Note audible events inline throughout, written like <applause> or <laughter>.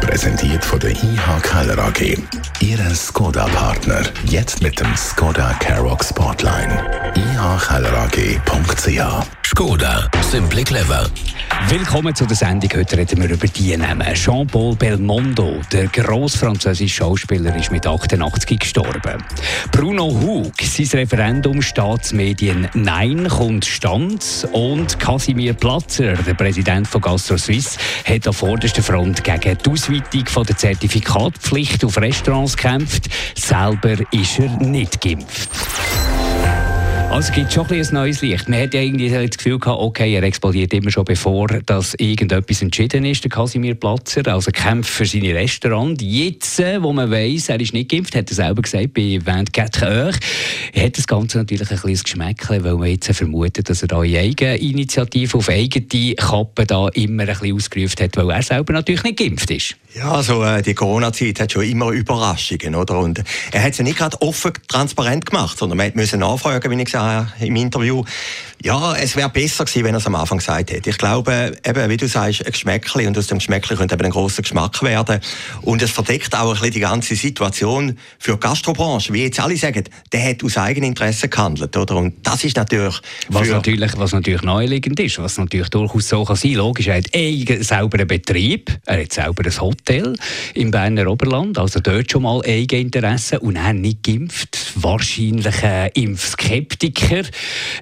Präsentiert von der IH Keller AG. Ihre Skoda-Partner. Jetzt mit dem Skoda Karoq Spotline. ihkellerag.ch Skoda. Simply clever. Willkommen zu der Sendung. Heute reden wir über die Namen. Jean-Paul Belmondo, der grossfranzösische Schauspieler, ist mit 88 gestorben. Bruno Hug, sein Referendum Staatsmedien Nein kommt stand. Und Casimir Platzer, der Präsident von Gastro Suisse, hat an vorderster Front gegen die Ausweitung von der Zertifikatpflicht auf Restaurants gekämpft. Selber ist er nicht geimpft. Also es gibt schon ein, neues Licht. Man hat ja irgendwie das Gefühl gehabt, okay, er explodiert immer schon bevor dass irgendetwas entschieden ist, der Casimir Platzer. Also kämpft für seine Restaurant. Jetzt, äh, wo man weiss, er ist nicht geimpft, hat er selber gesagt, bei 24 Heures, hat das Ganze natürlich ein kleines Geschmäckchen, weil man jetzt vermutet, dass er da in Eigeninitiative, auf eigene Kappe da immer ein bisschen ausgerufen hat, weil er selber natürlich nicht geimpft ist. Ja, also äh, die Corona-Zeit hat schon immer Überraschungen, oder? Und er hat es ja nicht gerade offen transparent gemacht, sondern man musste nachfragen, wie ich gesagt habe im Interview. Ja, es wäre besser gewesen, wenn er es am Anfang gesagt hätte. Ich glaube, eben, wie du sagst, ein Geschmäckchen und aus dem Geschmäckchen könnte eben ein grosser Geschmack werden. Und es verdeckt auch ein bisschen die ganze Situation für die Gastrobranche. Wie jetzt alle sagen, der hat aus Eigeninteresse gehandelt, oder? Und das ist natürlich... Was natürlich, was natürlich naheliegend ist, was natürlich durchaus so kann sein. Logisch, er hat einen sauberen Betrieb, er hat selber ein Hotel im Berner Oberland, also dort schon mal Eigeninteresse und er nicht geimpft. Wahrscheinlich ein Impfskeptiker.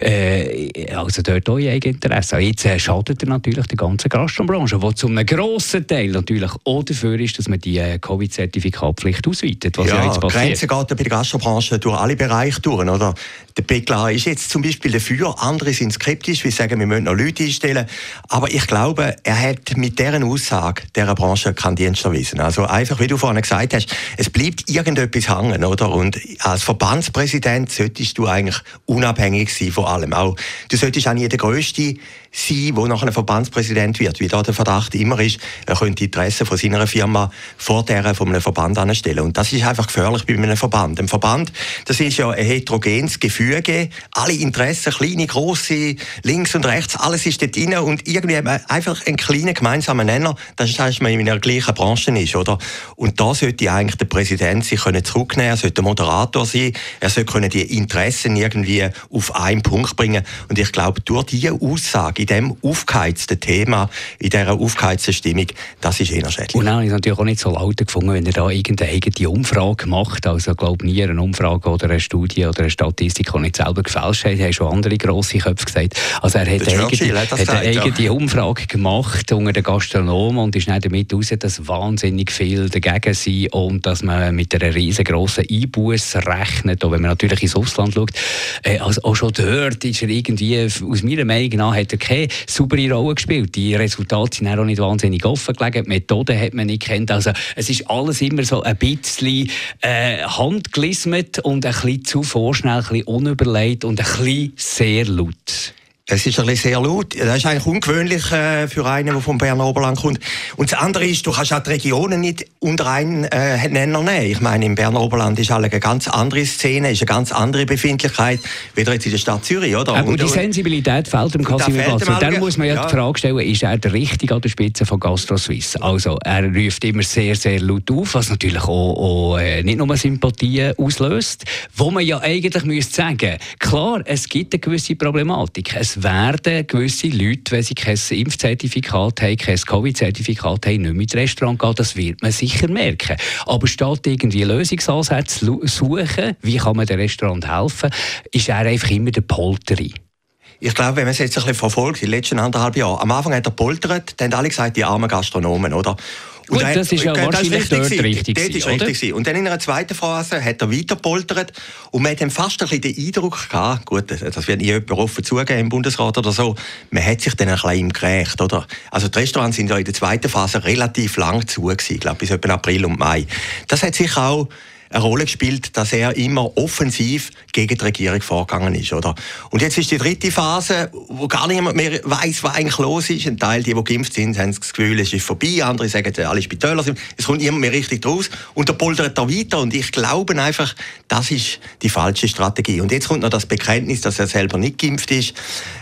Äh, also dort auch Eigeninteresse. Jetzt äh, schadet er natürlich der ganzen Gastrobranche, die zu einem grossen Teil natürlich auch dafür ist, dass man die äh, Covid-Zertifikatpflicht ausweitet. Was ja, ja jetzt passiert. Grenze geht bei der Gastrobranche durch alle Bereiche durch. Oder? Der PKA ist jetzt zum Beispiel dafür, andere sind skeptisch, wir sagen, wir müssen noch Leute einstellen. Aber ich glaube, er hat mit dieser Aussage dieser Branche keinen Dienst erwiesen. Also einfach, wie du vorhin gesagt hast, es bleibt irgendetwas hängen. Oder? Und als Verbandspräsident solltest du eigentlich unabhängig sein von allem. Auch, du solltest auch nie der Größte sein, der nachher ein Verbandspräsident wird, wie da der Verdacht immer ist, er könnte die Interessen von seiner Firma vor der von einem Verband anstellen. Und das ist einfach gefährlich bei einem Verband. Ein Verband, das ist ja ein heterogenes Gefüge, alle Interessen, kleine, große, links und rechts, alles ist dort drin und irgendwie einfach ein kleiner gemeinsamer Nenner, das ist, dass man in einer gleichen Branche ist, oder? Und da sollte eigentlich der Präsident sich können zurücknehmen, er sollte Moderator sein, er sollte die Interessen irgendwie auf einen Punkt bringen. Und ich glaube, durch diese Aussage in diesem aufgeheizten Thema, in dieser aufgeheizten Stimmung, das ist eher schädlich. Und dann habe ich natürlich auch nicht so laut gefunden, wenn er da irgendeine eigene Umfrage macht. Also ich glaube nie eine Umfrage oder eine Studie oder eine Statistik, die nicht selber gefälscht hat. haben schon andere grosse Köpfe gesagt. Also er hat, eigene, hat, hat eine eigene ja. Umfrage gemacht unter den Gastronomen und ist nicht damit raus, dass wahnsinnig viel dagegen sind und dass man mit einer riesengroßen Einbuß rechnet. Und wenn man natürlich ins Ausland schaut, äh, also auch schon dort ist er irgendwie, aus meiner Meinung nach, hat er keine saubere Rolle gespielt. Die Resultate sind auch nicht wahnsinnig offen gelegen. Die Methoden hat man nicht kennt. Also es ist alles immer so ein bisschen äh, handgelismet und ein bisschen zu vorschnell, ein bisschen unüberlegt und ein bisschen sehr laut. Es ist ein bisschen sehr laut. Das ist eigentlich ungewöhnlich äh, für einen, der vom Berner Oberland kommt. Und das andere ist, du kannst auch die Regionen nicht unter einen äh, Nenner nehmen. Ich meine, im Berner Oberland ist eine ganz andere Szene, ist eine ganz andere Befindlichkeit, wie jetzt in der Stadt Zürich, oder? Aber und, die Sensibilität fehlt dem Casimir. Und dann muss man ja, ja, die Frage stellen, ist er der Richtige an der Spitze von Gastro Suisse? Also, er ruft immer sehr, sehr laut auf, was natürlich auch, auch äh, nicht nur Sympathien auslöst, wo man ja eigentlich müsste sagen, klar, es gibt eine gewisse Problematik. Es werden gewisse Leute, wenn sie kein Impfzertifikat haben, kein Covid-Zertifikat haben, nicht mehr ins Restaurant gehen. Das wird man sicher merken. Aber statt irgendwie Lösungsansätze suchen, wie kann man dem Restaurant helfen, ist er einfach immer der Polterer. Ich glaube, wenn man es jetzt ein bisschen verfolgt, in letzten anderthalb Jahren, am Anfang hat er poltert, dann haben alle gesagt, die armen Gastronomen, oder? Gut, dann, das ist ja wahrscheinlich dort richtig, dort ist richtig gewesen. Und dann in einer zweiten Phase hat er weiter poltert und man hat dann fast ein bisschen den Eindruck gehabt, gut, das wird nie jemand offen zugeben im Bundesrat oder so, man hat sich dann ein bisschen im gerecht, oder? Also die Restaurants sind ja in der zweiten Phase relativ lang zu gewesen, ich glaube bis etwa April und Mai. Das hat sich auch eine Rolle gespielt, dass er immer offensiv gegen die Regierung vorgegangen ist, oder? Und jetzt ist die dritte Phase, wo gar niemand mehr weiß, was eigentlich los ist. Ein Teil, die, die geimpft sind, haben das Gefühl, es ist vorbei. Andere sagen, alle Spitäler sind. Es kommt niemand mehr richtig raus. Und der poltert da weiter. Und ich glaube einfach, das ist die falsche Strategie. Und jetzt kommt noch das Bekenntnis, dass er selber nicht geimpft ist.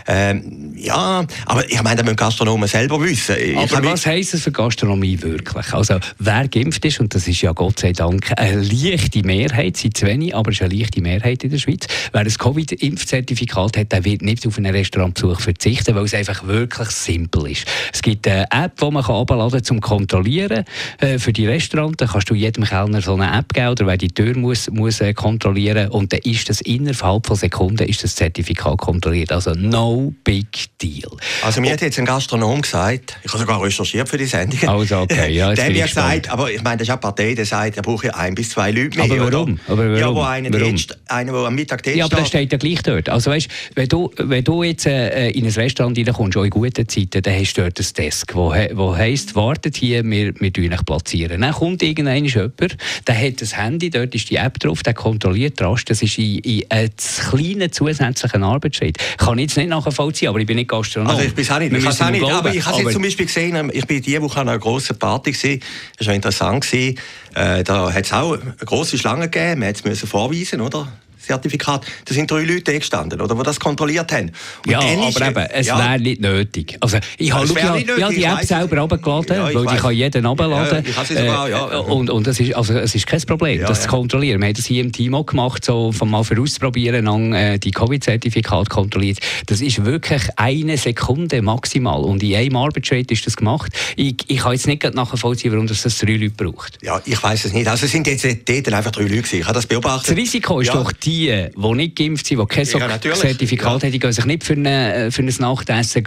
Ähm, ja, aber ich meine, da müssen Gastronomen selber wissen. Aber was heisst es für Gastronomie wirklich? Also, wer geimpft ist, und das ist ja Gott sei Dank eine leichte Mehrheit, sind zu wenig, aber es ist eine leichte Mehrheit in der Schweiz. Wer ein Covid-Impfzertifikat hat, der wird nicht auf einen Restaurantbesuch verzichten, weil es einfach wirklich simpel ist. Es gibt eine App, die man herunterladen kann, zum Kontrollieren. Äh, für die Restaurants kannst du jedem Kellner so eine App geben, oder wer die Tür muss, muss äh, kontrollieren und dann ist das innerhalb von Sekunden ist das Zertifikat kontrolliert. Also no big deal. Also mir hat jetzt ein Gastronom gesagt, ich habe sogar recherchiert für die Sendung. Also okay, ja, <laughs> der hat mir gesagt, aber ich meine, das ist eine Partei, der sagt, er braucht ja ein bis zwei Leute mehr. Aber warum? Aber warum? Ja, wo warum? Dienst, einer, der am Mittag Dienst Ja, aber das steht ja gleich dort. Also weißt, wenn du, wenn du jetzt äh, in ein Restaurant reinkommst, auch in guten Zeiten, dann hast du dort ein Desk, wo, wo heisst, wartet hier, wir, wir platzieren. Dann kommt irgendein jemand, der hat ein Handy, dort ist die App drauf, der kontrolliert rasch, das ist in, in einem kleinen zusätzlichen Arbeitsschritt. Kann ich jetzt nicht nachvollziehen, aber ich bin nicht Gastronom. Also ich bin auch nicht, ich auch nicht aber ich habe jetzt zum Beispiel gesehen, ich bin diese Woche an einer grossen Party gewesen, das war interessant, gewesen. Äh, da hat es auch eine grosse Schlange gegeben, man musste vorweisen, oder? Zertifikat. Da sind drei Leute gestanden, oder, die das kontrolliert haben. Und ja, aber ist, eben, es ja. wäre nicht nötig. Also, ich habe ja, ja, die App selber runtergeladen, ja, weil die kann jeder runterladen. Ja, ich sogar, ja. Äh, und, und es ist, also, es ist kein Problem, das zu kontrollieren. Wir haben das hier im Team auch gemacht, so von mal für auszuprobieren, dann äh, die Covid-Zertifikate kontrolliert. Das ist wirklich eine Sekunde maximal. Und in einem Arbeitsschritt ist das gemacht. Ich, ich kann jetzt nicht nachvollziehen, warum das, das drei Leute braucht. Ja, ich weiß es nicht. Also es sind jetzt dort einfach drei Leute gewesen. Ich habe das beobachtet. Das Risiko ist doch die die, die nicht geimpft sind, die kein ja, Zertifikat ja. haben, die gehen sich nicht für, eine, für ein Nachtessen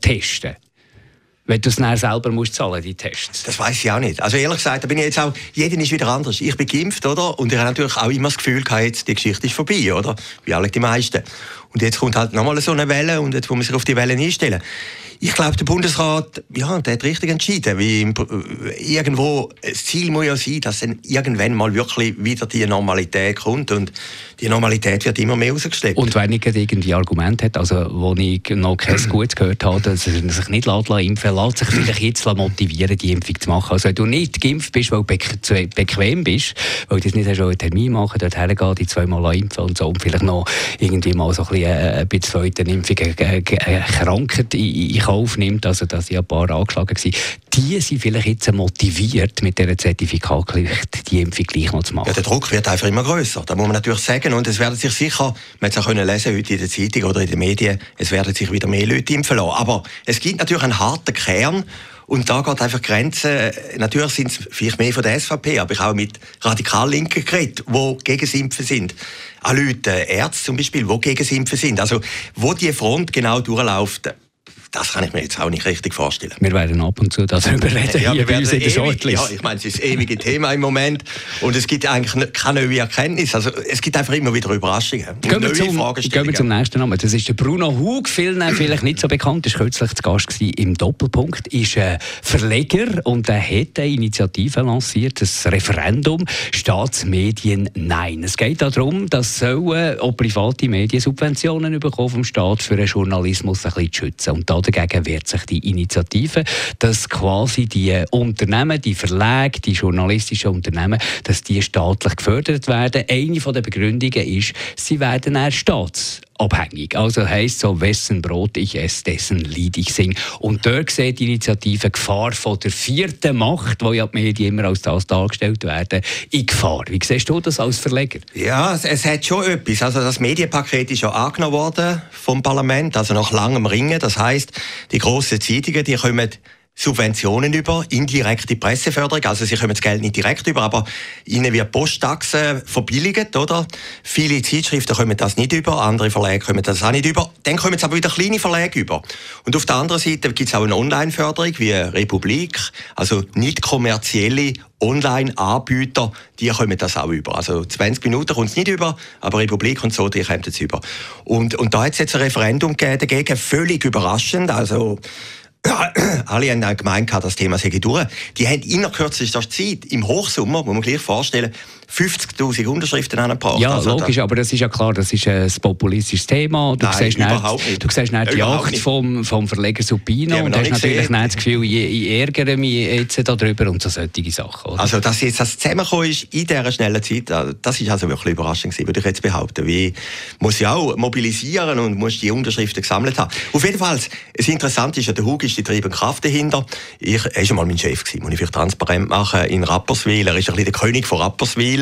testen. Wenn du es dann selber musst zahlen, die Tests. Das weiß ich auch nicht. Also ehrlich gesagt, da bin ich jetzt auch, jeder ist wieder anders. Ich bin geimpft, oder? Und ich habe natürlich auch immer das Gefühl gehabt, jetzt, die Geschichte ist vorbei, oder? Wie alle die meisten. Und jetzt kommt halt nochmal so eine Welle und jetzt muss man sich auf die Welle einstellen. Ich glaube, der Bundesrat, ja, der hat richtig entschieden. Wie irgendwo, das Ziel muss ja sein, dass dann irgendwann mal wirklich wieder die Normalität kommt und die Normalität wird immer mehr rausgestellt. Und wenn ich irgendwie Argument hat, also wo ich noch kein <clears throat> Gutes gehört habe, dass er sich nicht impfen lässt, sich vielleicht jetzt motivieren, die Impfung zu machen. Also wenn du nicht geimpft bist, weil du bequem bist, weil du das nicht hast, einen Termin machen, dort hergehen, die zweimal impfen und so und vielleicht noch irgendwie mal so ein bisschen, äh, ein bisschen zweite Impfung, äh, äh, Krankheit in, Kauf nimmt, also dass sie ein paar angeschlagen waren, die sind vielleicht jetzt motiviert, mit dieser Zertifikatpflicht die Impfung gleich noch zu machen. Ja, der Druck wird einfach immer größer. Da muss man natürlich sagen, und es werden sich sicher, man hat es auch können lesen heute in der Zeitung oder in den Medien, es werden sich wieder mehr Leute impfen lassen. Aber es gibt natürlich einen harten Kern und da geht einfach Grenzen, natürlich sind es vielleicht mehr von der SVP, aber ich habe auch mit Radikallinken geredet, die gegen das Impfen sind. Auch Leute, Ärzte zum Beispiel, die gegen das Impfen sind. Also, wo die Front genau durchläuft, das kann ich mir jetzt auch nicht richtig vorstellen. Wir werden ab und zu darüber reden, ja, hier bei uns in der Shortlist. Ja, ich meine, es ist das ewige Thema im Moment und es gibt eigentlich keine neue Erkenntnis. Also es gibt einfach immer wieder Überraschungen gehen neue zum. Gehen wir zum nächsten Namen. Das ist der Bruno Hug, vielen vielleicht nicht so bekannt, ist kürzlich zu Gast im Doppelpunkt, ist ein Verleger und er hat eine Initiative lanciert, das Referendum Staatsmedien Nein. Es geht darum, dass sollen auch private Medien Subventionen bekommen vom Staat für den Journalismus ein bisschen zu schützen. Und dagegen wehrt sich die Initiative, dass quasi die Unternehmen, die Verlage, die journalistischen Unternehmen, dass die staatlich gefördert werden. Eine der Begründungen ist, sie werden eher staats abhängig. Also heisst so, wessen Brot ich esse, dessen Lied ich sing. Und dort sieht die Initiative Gefahr von der vierten Macht, wo ja die Medien immer als das dargestellt werden, in Gefahr. Wie siehst du das als Verleger? Ja, es, es hat schon etwas. Also das Medienpaket ist ja angenommen worden vom Parlament, also nach langem Ringen. Das heißt, die grossen Zeitungen, die kommen Subventionen über, indirekte Presseförderung, also sie kommen das Geld nicht direkt über, aber ihnen wird Posttaxe verbilligt, oder? Viele Zeitschriften kommen das nicht über, andere Verlage kommen das auch nicht über. Dann kommen es aber wieder kleine Verlage über. Und auf der anderen Seite gibt es auch eine Online-Förderung wie Republik, also nicht kommerzielle Online-Anbieter, die kommen das auch über. Also 20 Minuten kommt es nicht über, aber Republik und so, die kommen es über. Und, und da hat es jetzt ein Referendum gegeben dagegen, völlig überraschend, also <clears throat> alle haben gemeint, das Thema sei durch. Die haben in kürzester Zeit, im Hochsommer, muss man gleich vorstellen, 50'000 Unterschriften angebracht. Ja, also logisch, aber das ist ja klar, das ist ein populistisches Thema. Du Nein, siehst überhaupt nicht, nicht. Du siehst nicht die Jagd nicht. vom, vom Verleger Supino und hast natürlich gesehen. nicht das Gefühl, ich, ich ärgere mich jetzt darüber und so solche Sachen. Oder? Also, dass jetzt das zusammengekommen ist in dieser schnellen Zeit, äh, das ist also wirklich überraschend gewesen, würde ich jetzt behaupten. Wie muss ja auch mobilisieren und muss die Unterschriften gesammelt haben. Auf jeden Fall, das Interessante ist ja, der Hug ist die treibende Kraft dahinter. Ich, er ist einmal mein Chef gewesen, muss ich vielleicht transparent machen, in Rapperswil. Er ist ein bisschen der König von Rapperswil,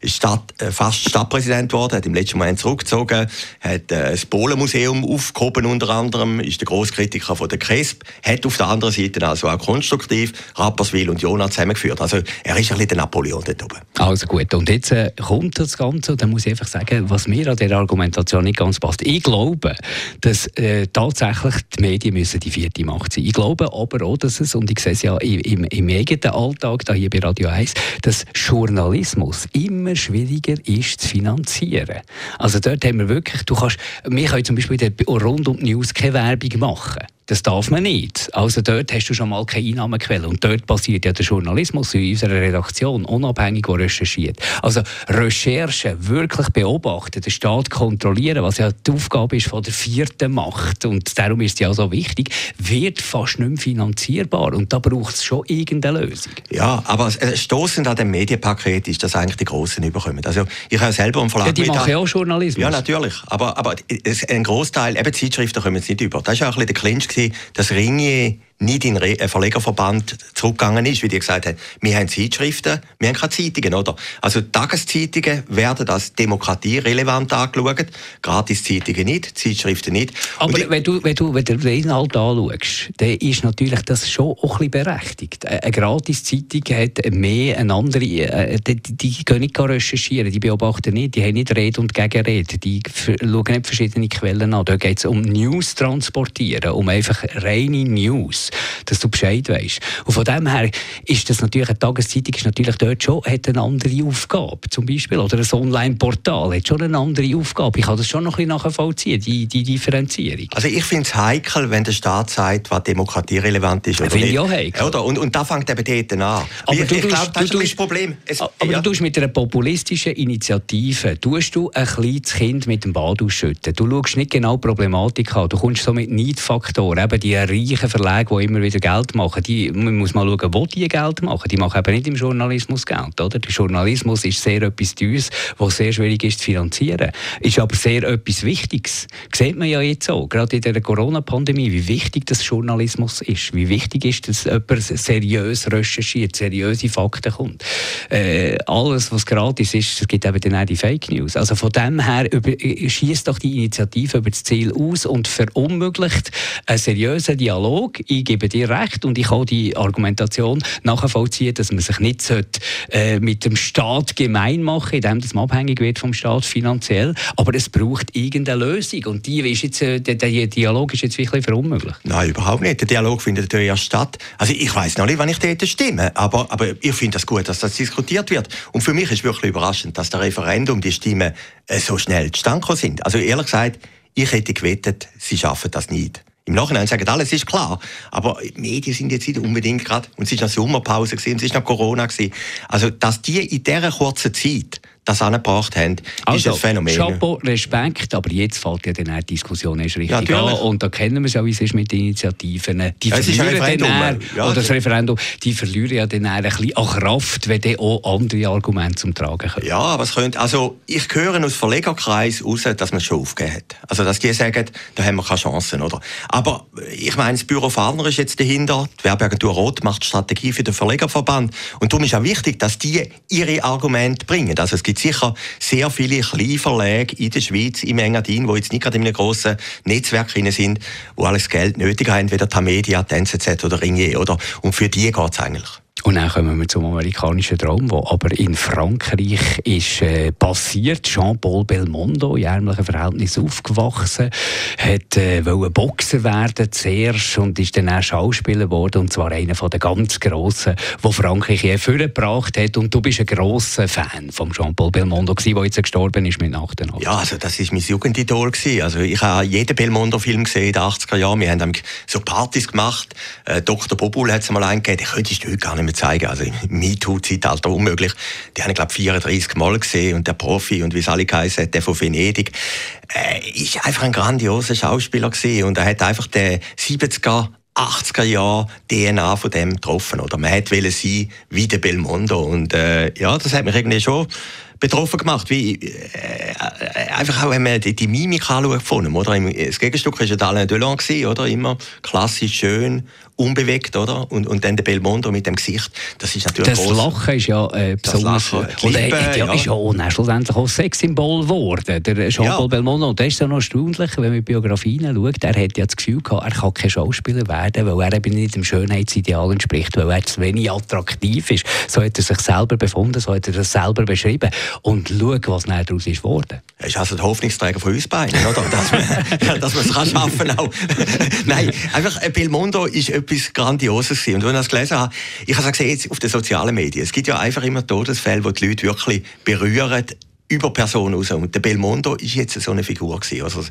ist Stadt, äh, fast Stadtpräsident geworden, hat im letzten Moment zurückgezogen, hat äh, das Polenmuseum aufgehoben unter anderem, ist der Grosskritiker von der CRESP, hat auf der anderen Seite also auch konstruktiv Rapperswil und Jona zusammengeführt. Also er ist ein bisschen der Napoleon dort oben. Also gut, und jetzt äh, kommt das Ganze, und dann muss ich einfach sagen, was mir an dieser Argumentation nicht ganz passt. Ich glaube, dass äh, tatsächlich die Medien müssen die vierte Macht sein. Ich glaube aber auch, dass es, und ich sehe es ja im, im, im eigenen Alltag, da hier bei Radio 1, dass Journalismus immer schwieriger ist zu finanzieren. Also dort haben wir wirklich, du kannst, wir können zum Beispiel rund um die News keine Werbung machen. Das darf man nicht. Also dort hast du schon mal keine Einnahmequelle. Und dort passiert ja der Journalismus in unserer Redaktion, unabhängig, der recherchiert. Also Recherche, wirklich beobachten, den Staat kontrollieren, was ja die Aufgabe ist von der vierten Macht. Und darum ist es ja so wichtig, wird fast nicht mehr finanzierbar. Und da braucht es schon irgendeine Lösung. Ja, aber stoßend an dem Medienpaket ist, dass eigentlich die Grossen überkommen. Also ich habe selber einen Verlag Ja, die machen ja auch Journalismus. Ja, natürlich. Aber, aber ein Großteil, eben Zeitschriften kommen jetzt nicht über. Das war auch ein bisschen der Clinch, gewesen, dass Ringier nicht in den äh, Verlegerverband zurückgegangen ist, wie die gesagt haben, wir haben Zeitschriften, wir haben keine Zeitungen, oder? Also Tageszeitungen werden als demokratierelevant angeschaut, Gratiszeitungen nicht, Zeitschriften nicht. Aber ich- wenn du, wenn, du, wenn du den Inhalt anschaust, dann ist natürlich das schon auch ein bisschen berechtigt. Eine Gratiszeitung hat mehr eine andere, äh, die, die, können nicht recherchieren, die beobachten nicht, die haben nicht Rede und Gegenrede, die schauen nicht verschiedene Quellen an. Da geht es um News transportieren, um einfach reine News, dass du Bescheid weißt. Und von dem her ist das natürlich, eine Tageszeitung ist natürlich dort schon, hat eine andere Aufgabe, zum Beispiel, oder ein Online-Portal hat schon eine andere Aufgabe. Ich kann das schon noch ein bisschen nachvollziehen, die, die Differenzierung. Also ich finde es heikel, wenn der Staat sagt, was demokratierelevant ist oder Finde ich auch heikel. Oder? Und, und da fängt eben dort an. Aber ich du ich glaube, das du ist das Problem. Es, Aber ja. du tust mit einer populistischen Initiative tust du ein kleines Kind mit dem Bad ausschütten. Du schaust nicht genau die Problematik an. Du kommst so mit Neidfaktoren. Eben die reichen Verlage, die immer wieder Geld machen, die, man muss mal schauen, wo die Geld machen. Die machen eben nicht im Journalismus Geld. Oder? Der Journalismus ist sehr etwas Teures, was sehr schwierig ist zu finanzieren. Ist aber sehr etwas Wichtiges. Sieht man ja jetzt auch, gerade in der Corona-Pandemie, wie wichtig das Journalismus ist. Wie wichtig ist, dass jemand seriös recherchiert, seriöse Fakten kommt. Äh, alles, was gratis ist, es gibt eben dann auch die Fake News. Also von dem her schießt doch die Initiative über das Ziel aus und verunmöglicht einen seriösen Dialog. Ich gebe dir recht und ich kann die Argumentation nachvollziehen, dass man sich nicht sollte, äh, mit dem Staat gemein machen indem dass man abhängig wird vom Staat finanziell. Aber es braucht irgendeine Lösung und die ist jetzt, äh, der, der Dialog ist jetzt wirklich verunmöglicht. Nein, überhaupt nicht. Der Dialog findet erst statt. Also ich weiß noch nicht, wann ich dort stimme, aber, aber ich finde es das gut, dass das diskutiert wird. Und für mich ist wirklich überraschend, dass der Referendum, die Stimmen äh, so schnell zustande sind. Also ehrlich gesagt, ich hätte gewettet, sie schaffen das nicht. Im Nachhinein sagen alles ist klar, aber die Medien sind jetzt nicht unbedingt gerade, und es ist noch Sommerpause und es ist noch Corona gewesen. Also, dass die in dieser kurzen Zeit das angebracht haben, ist ein Phänomen. Also, Chapeau, Respekt, aber jetzt fällt ja dann die Diskussion erst richtig Ja, an. Und da kennen wir es ja, wie es ist mit den Initiativen. Die Ja, es verlieren dann eher- ja. oder das Referendum, die verlieren ja dann eher ein bisschen an Kraft, wenn dann auch andere Argumente zum Tragen kommen. Ja, aber es könnte, also ich höre aus Verlegerkreis raus, dass man es schon aufgegeben hat. Also dass die sagen, da haben wir keine Chancen, oder? Aber ich meine, das Büro Farner ist jetzt dahinter, die Werbeagentur Rot macht die Strategie für den Verlegerverband und darum ist auch wichtig, dass die ihre Argumente bringen. Also es gibt sicher sehr viele Kleinverlage in der Schweiz, im Engadin, die jetzt nicht gerade in einem grossen Netzwerk drin sind, wo alles Geld nötig haben, entweder Tamedia, die NZZ oder Ringier, oder? Und für die geht es eigentlich. Und dann kommen wir zum amerikanischen Traum, der aber in Frankreich ist äh, passiert. Jean-Paul Belmondo, in ärmlichen Verhältnissen aufgewachsen, hat äh, wollte Boxer werden zuerst und ist dann auch Schauspieler geworden und zwar einer von den ganz Grossen, wo Frankreich je vorgebracht hat. Und du bist ein grosser Fan von Jean-Paul Belmondo der jetzt gestorben ist mit 88. Ja, also das ist mein Jugendidol. Also ich habe jeden Belmondo-Film gesehen in den 80er Jahren. Wir haben so Partys gemacht. Äh, Dr. Bobul hat es mal eingegeben. Könntest du heute nicht mehr können zeigen. Also im MeToo-Zeitalter unmöglich. Die haben, glaube ich, 34 Mal gesehen und der Profi und wie es alle geheißen der von Venedig, äh, ist einfach ein grandioser Schauspieler gewesen und er hat einfach den 70er 80er Jahre DNA von dem getroffen. Oder man hätte sein wie der Belmondo. Und äh, ja, das hat mich irgendwie schon betroffen gemacht. Wie, äh, einfach auch, wenn man die, die Mimik anschaut von ihm, oder? Das Gegenstück war ja Alain Delon, oder? Immer klassisch schön, unbewegt, oder? Und, und dann der Belmondo mit dem Gesicht, das ist natürlich Das gross. Lachen ist ja äh, besonders... Lachen, und er ja, ja. ist ja auch schlussendlich auch Sexsymbol geworden, der Jean-Paul ja. Belmondo. Und das ist ja noch erstaunlich, wenn man die Biografien schaut, er hat ja das Gefühl gehabt, er kann kein Schauspieler werden, weil er eben nicht dem Schönheitsideal entspricht, weil er zu wenig attraktiv ist. So hat er sich selber befunden, so hat er das selber beschrieben. Und schau, was nachher daraus ist geworden. Er ist also der Hoffnungsträger von uns beiden, oder? dass man, <laughs> dass man es kann schaffen kann. <laughs> Nein, einfach äh, Belmondo ist etwas Grandioses gewesen. Und wenn ich das gelesen habe, ich habe es gesehen jetzt auf den sozialen Medien, es gibt ja einfach immer Todesfälle, wo die Leute wirklich berühren, über Personen raus. Und der Belmondo ist jetzt so eine Figur gewesen. Also,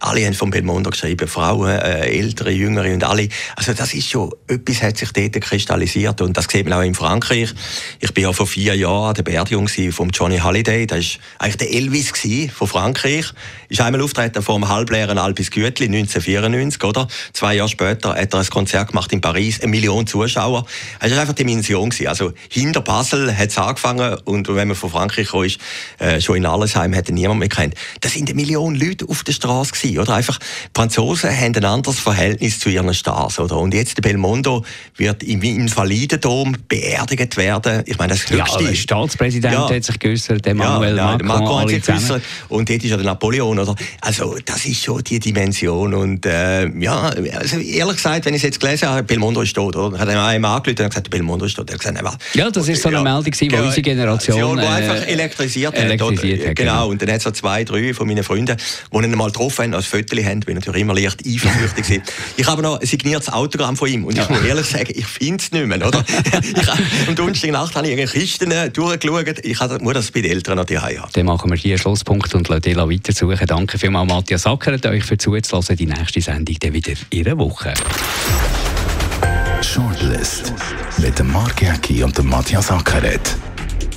alle haben von Belmondo geschrieben, Frauen, äh, Ältere, Jüngere und alle. Also, das ist schon, etwas hat sich dort kristallisiert. Und das sieht man auch in Frankreich. Ich bin ja vor vier Jahren der Beerdigung von Johnny Halliday. Das war eigentlich der Elvis von Frankreich. Ist einmal auftreten vor einem halbleeren Albis Gütli, 1994, oder? Zwei Jahre später hat er ein Konzert gemacht in Paris, eine Million Zuschauer. Also, das war einfach die Dimension. Also, hinter Basel hat es angefangen. Und wenn man von Frankreich kam, ist, äh, schon in Allesheim hätte niemand mehr kennt. Das sind eine Million Leute auf der Straße gewesen, oder? Einfach, die Franzosen haben ein anderes Verhältnis zu ihren Stars, oder? Und jetzt der Belmondo wird im Invalidendom beerdigt werden. Ich meine, das höchste... Ja, der Staatspräsident ja. hat sich geäußert, Emmanuel ja, ja, Macron, Macron hat sich geäußert. Und dort ist ja der Napoleon, oder? Also, das ist schon die Dimension. Und, äh, ja, also, ehrlich gesagt, wenn ich es jetzt gelesen habe, Belmondo ist tot, oder? Hat er einem angerufen und gesagt, Belmondo ist tot. Er hat gesagt, nein, Ja, das ist so eine ja, Meldung, die unsere Generation... Die einfach äh, elektrisiert hat, organisiert hat. Genau. genau, und dann hat es so zwei, drei von meinen Freunden, die ihn mal getroffen haben, als Fotos haben, bin natürlich immer leicht eifersüchtig gewesen. <laughs> Ich habe noch ein signiertes Autogramm von ihm und ich muss ehrlich sagen, ich finde es nicht mehr, oder? <laughs> ich, am Donnerstagnacht habe ich in Kisten durchgeschaut, ich muss das bei den Eltern noch die haben. Dann machen wir hier einen Schlusspunkt und lassen Dela weitersuchen. Danke vielmals, Matthias Sackert, euch für zuzulassen. Die nächste Sendung dann wieder in einer Woche. Shortlist mit dem Mark Jäcki und dem Matthias Ackeret